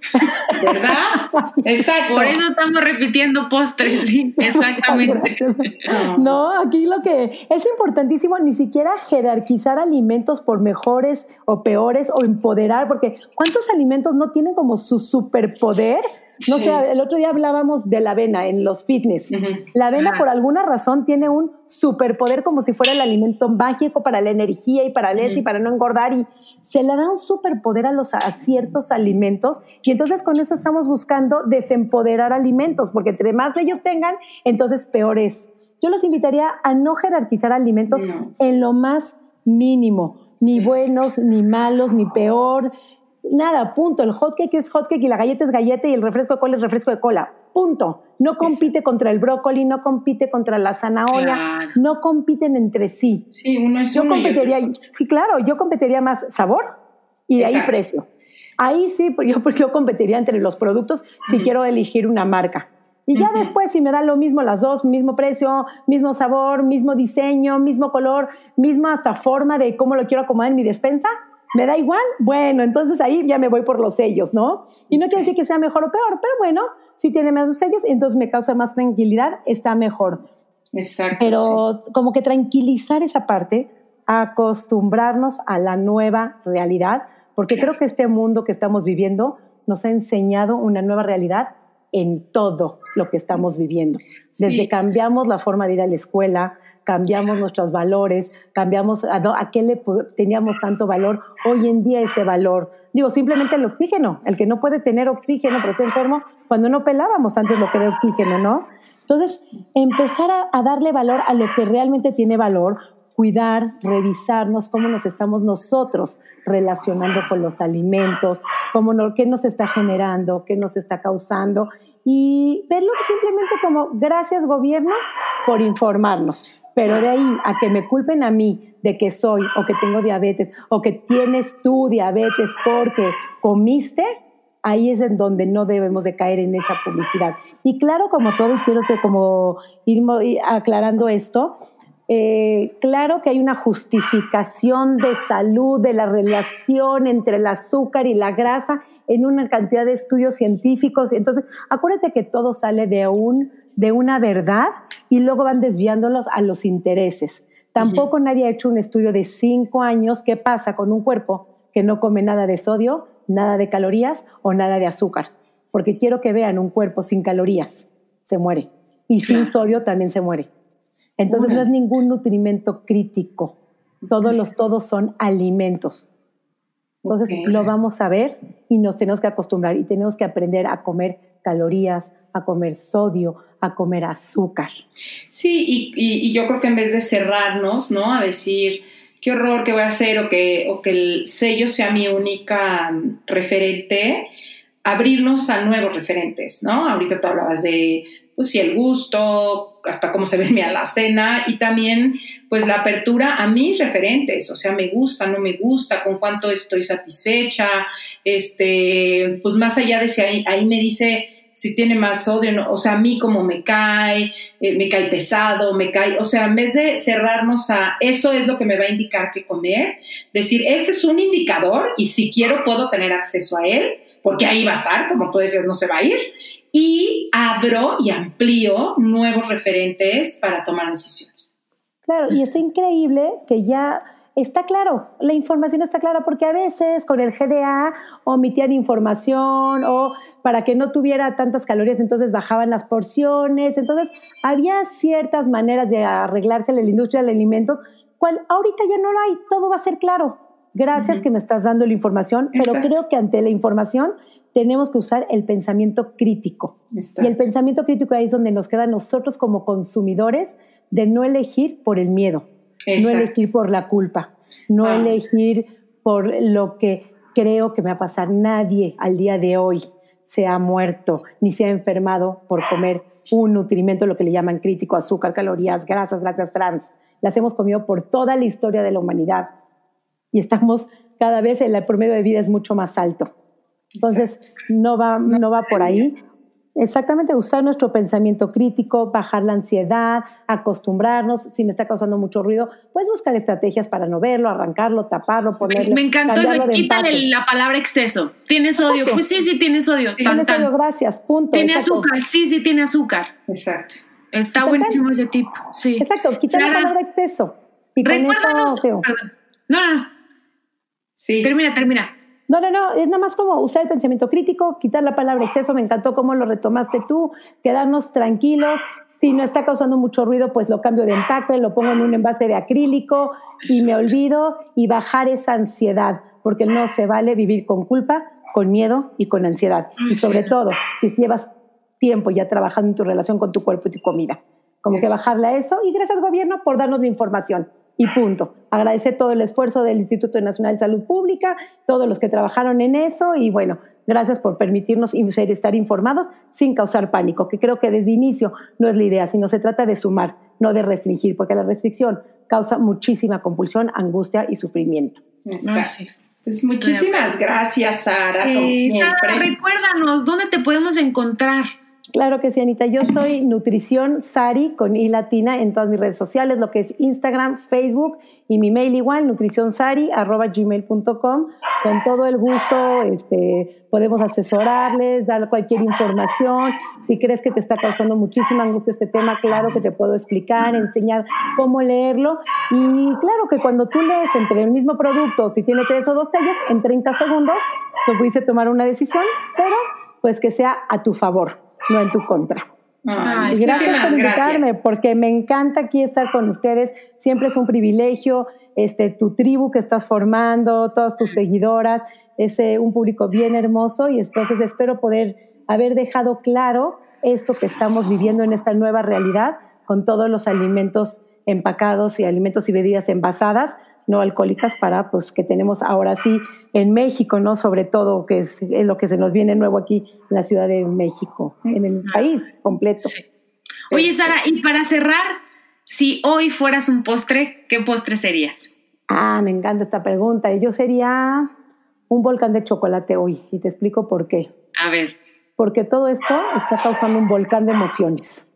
¿Verdad? <laughs> Exacto. Por eso estamos repitiendo postres, sí, <laughs> exactamente. no, aquí lo que es importantísimo ni siquiera jerarquizar alimentos por mejores o peores o empoderar, porque ¿cuántos alimentos no tienen como su superpoder? No sé, el otro día hablábamos de la avena en los fitness. La avena por alguna razón tiene un superpoder como si fuera el alimento mágico para la energía y para el y para no engordar y se le da un superpoder a los a ciertos alimentos y entonces con eso estamos buscando desempoderar alimentos porque entre más ellos tengan, entonces peor es. Yo los invitaría a no jerarquizar alimentos en lo más mínimo, ni buenos, ni malos, ni peor, nada, punto. El hot cake es hot cake y la galleta es galleta y el refresco de cola es refresco de cola. Punto. No compite contra el brócoli, no compite contra la zanahoria, no compiten entre sí. Sí, uno es yo competiría, Sí, claro, yo competiría más sabor y de ahí precio. Ahí sí, yo, yo competiría entre los productos si quiero elegir una marca. Y ya después, si me da lo mismo las dos, mismo precio, mismo sabor, mismo diseño, mismo color, misma hasta forma de cómo lo quiero acomodar en mi despensa, ¿Me da igual? Bueno, entonces ahí ya me voy por los sellos, ¿no? Y no quiere decir que sea mejor o peor, pero bueno, si tiene menos sellos, entonces me causa más tranquilidad, está mejor. Exacto. Pero como que tranquilizar esa parte, acostumbrarnos a la nueva realidad, porque creo que este mundo que estamos viviendo nos ha enseñado una nueva realidad en todo lo que estamos viviendo. Desde que cambiamos la forma de ir a la escuela, cambiamos nuestros valores, cambiamos a, qué le teníamos tanto valor, hoy en día ese valor. Digo, simplemente el oxígeno, el que no puede tener oxígeno pero está enfermo, cuando no pelábamos antes lo que era oxígeno, ¿no? Entonces, empezar a, a darle valor a lo que realmente tiene valor, cuidar, revisarnos cómo nos estamos nosotros relacionando con los alimentos, cómo no, qué nos está generando, qué nos está causando y verlo simplemente como gracias gobierno por informarnos. Pero de ahí a que me culpen a mí de que soy o que tengo diabetes o que tienes tú diabetes porque comiste, ahí es en donde no debemos de caer en esa publicidad. Y claro, como todo, y quiero que como ir aclarando esto, eh, claro que hay una justificación de salud de la relación entre el azúcar y la grasa en una cantidad de estudios científicos. Entonces, acuérdate que todo sale de, un, de una verdad y luego van desviándolos a los intereses. Tampoco nadie ha hecho un estudio de cinco años qué pasa con un cuerpo que no come nada de sodio, nada de calorías o nada de azúcar. Porque quiero que vean un cuerpo sin calorías, se muere. Y sin sodio también se muere. Entonces no es ningún nutrimento crítico. Todos los todos son alimentos. Entonces lo vamos a ver y nos tenemos que acostumbrar y tenemos que aprender a comer calorías, a comer sodio, a comer azúcar. Sí, y, yo creo que en vez de cerrarnos, ¿no? A decir, qué horror, qué voy a hacer, o que, o que el sello sea mi única mm, referente, abrirnos a nuevos referentes, ¿no? Ahorita tú hablabas de, pues sí, el gusto, hasta cómo se <laughs> ve mi alacena y también, pues la apertura a mis referentes, o sea, me gusta, no me gusta, con cuánto estoy satisfecha, este, pues más allá de si ahí, ahí me dice, si tiene más odio, o sea, a mí como me cae, eh, me cae pesado, me cae, o sea, en vez de cerrarnos a eso es lo que me va a indicar qué comer, decir, este es un indicador y si quiero puedo tener acceso a él, porque ahí va a estar, como tú decías, no se va a ir, y abro y amplío nuevos referentes para tomar decisiones. Claro, y está increíble que ya está claro, la información está clara porque a veces con el GDA omitían información o para que no tuviera tantas calorías, entonces bajaban las porciones, entonces había ciertas maneras de arreglarse la industria de alimentos, cual ahorita ya no lo hay, todo va a ser claro. Gracias que me estás dando la información, pero creo que ante la información tenemos que usar el pensamiento crítico. Y el pensamiento crítico ahí es donde nos queda nosotros como consumidores de no elegir por el miedo no elegir por la culpa, no ah. elegir por lo que creo que me va a pasar. Nadie al día de hoy se ha muerto ni se ha enfermado por comer un nutrimento, lo que le llaman crítico, azúcar, calorías, grasas, grasas trans. Las hemos comido por toda la historia de la humanidad y estamos cada vez, el promedio de vida es mucho más alto. Entonces, no va, no va por ahí. Exactamente, usar nuestro pensamiento crítico, bajar la ansiedad, acostumbrarnos. Si me está causando mucho ruido, puedes buscar estrategias para no verlo, arrancarlo, taparlo, ponerlo. Me encantó eso. Quítale la palabra exceso. ¿Tienes sodio? Pues sí, sí, tiene sodio. Tiene sodio, gracias. Punto. ¿Tiene azúcar? Sí, sí, tiene azúcar. Exacto. Está buenísimo ese tip. Sí. Exacto, quitar la palabra exceso. Y Recuérdanos. No, no. Sí. Termina, termina. No, no, no, es nada más como usar el pensamiento crítico, quitar la palabra exceso, me encantó cómo lo retomaste tú, quedarnos tranquilos, si no está causando mucho ruido, pues lo cambio de empaque, lo pongo en un envase de acrílico y me olvido y bajar esa ansiedad, porque no se vale vivir con culpa, con miedo y con ansiedad. Y sobre todo, si llevas tiempo ya trabajando en tu relación con tu cuerpo y tu comida, como que bajarle a eso. Y gracias gobierno por darnos la información. Y punto. Agradecer todo el esfuerzo del Instituto Nacional de Salud Pública, todos los que trabajaron en eso y bueno, gracias por permitirnos estar informados sin causar pánico, que creo que desde inicio no es la idea, sino se trata de sumar, no de restringir, porque la restricción causa muchísima compulsión, angustia y sufrimiento. Exacto. Pues muchísimas gracias, Sara. Sara, recuérdanos, ¿dónde te podemos encontrar? Claro que sí, Anita. Yo soy Nutrición Sari con I latina en todas mis redes sociales, lo que es Instagram, Facebook y mi mail igual, nutricionsari.gmail.com. Con todo el gusto este, podemos asesorarles, dar cualquier información. Si crees que te está causando muchísima angustia este tema, claro que te puedo explicar, enseñar cómo leerlo. Y claro que cuando tú lees entre el mismo producto, si tiene tres o dos sellos, en 30 segundos, tú pudiste tomar una decisión, pero pues que sea a tu favor no en tu contra. gracias por invitarme, porque me encanta aquí estar con ustedes. Siempre es un privilegio. Este, tu tribu que estás formando, todas tus seguidoras, es eh, un público bien hermoso y entonces espero poder haber dejado claro esto que estamos viviendo en esta nueva realidad con todos los alimentos empacados y alimentos y bebidas envasadas no alcohólicas para pues que tenemos ahora sí en México, ¿no? Sobre todo que es, lo que se nos viene nuevo aquí en la Ciudad de México, en el país completo. Oye, Sara, y para cerrar, si hoy fueras un postre, ¿qué postre serías? Ah, me encanta esta pregunta. Yo sería un volcán de chocolate hoy y te explico por qué. A ver. Porque todo esto está causando un volcán de emociones.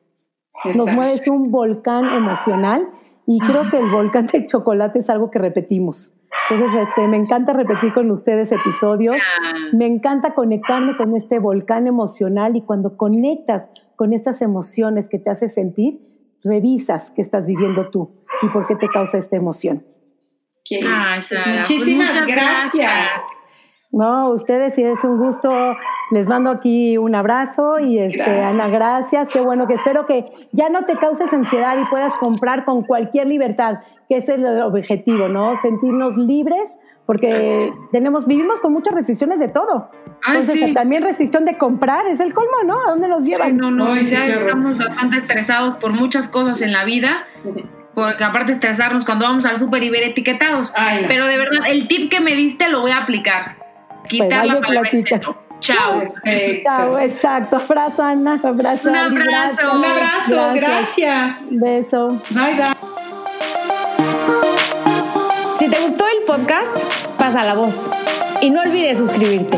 Nos mueve un volcán emocional y creo que el volcán de chocolate es algo que repetimos. Entonces, este, me encanta repetir con ustedes episodios. Ah. Me encanta conectarme con este volcán emocional y cuando conectas con estas emociones que te hace sentir, revisas qué estás viviendo tú y por qué te causa esta emoción. Ah, Muchísimas gracias. No, ustedes sí es un gusto. Les mando aquí un abrazo y este, Ana, gracias. Qué bueno que espero que ya no te causes ansiedad y puedas comprar con cualquier libertad, que ese es el objetivo, ¿no? Sentirnos libres, porque tenemos, vivimos con muchas restricciones de todo. Ah, Entonces, también restricción de comprar es el colmo, ¿no? ¿A dónde nos llevan? Sí, no, no, ya estamos bastante estresados por muchas cosas en la vida porque aparte estresarnos cuando vamos al súper y ver etiquetados. Pero de verdad, el tip que me diste lo voy a aplicar. Quitar la palabra Chao. Chao, exacto. Abrazo, Ana. Abrazo, Un abrazo. Un abrazo, gracias. Beso. Bye, bye. Si te gustó el podcast, pasa la voz. Y no olvides suscribirte.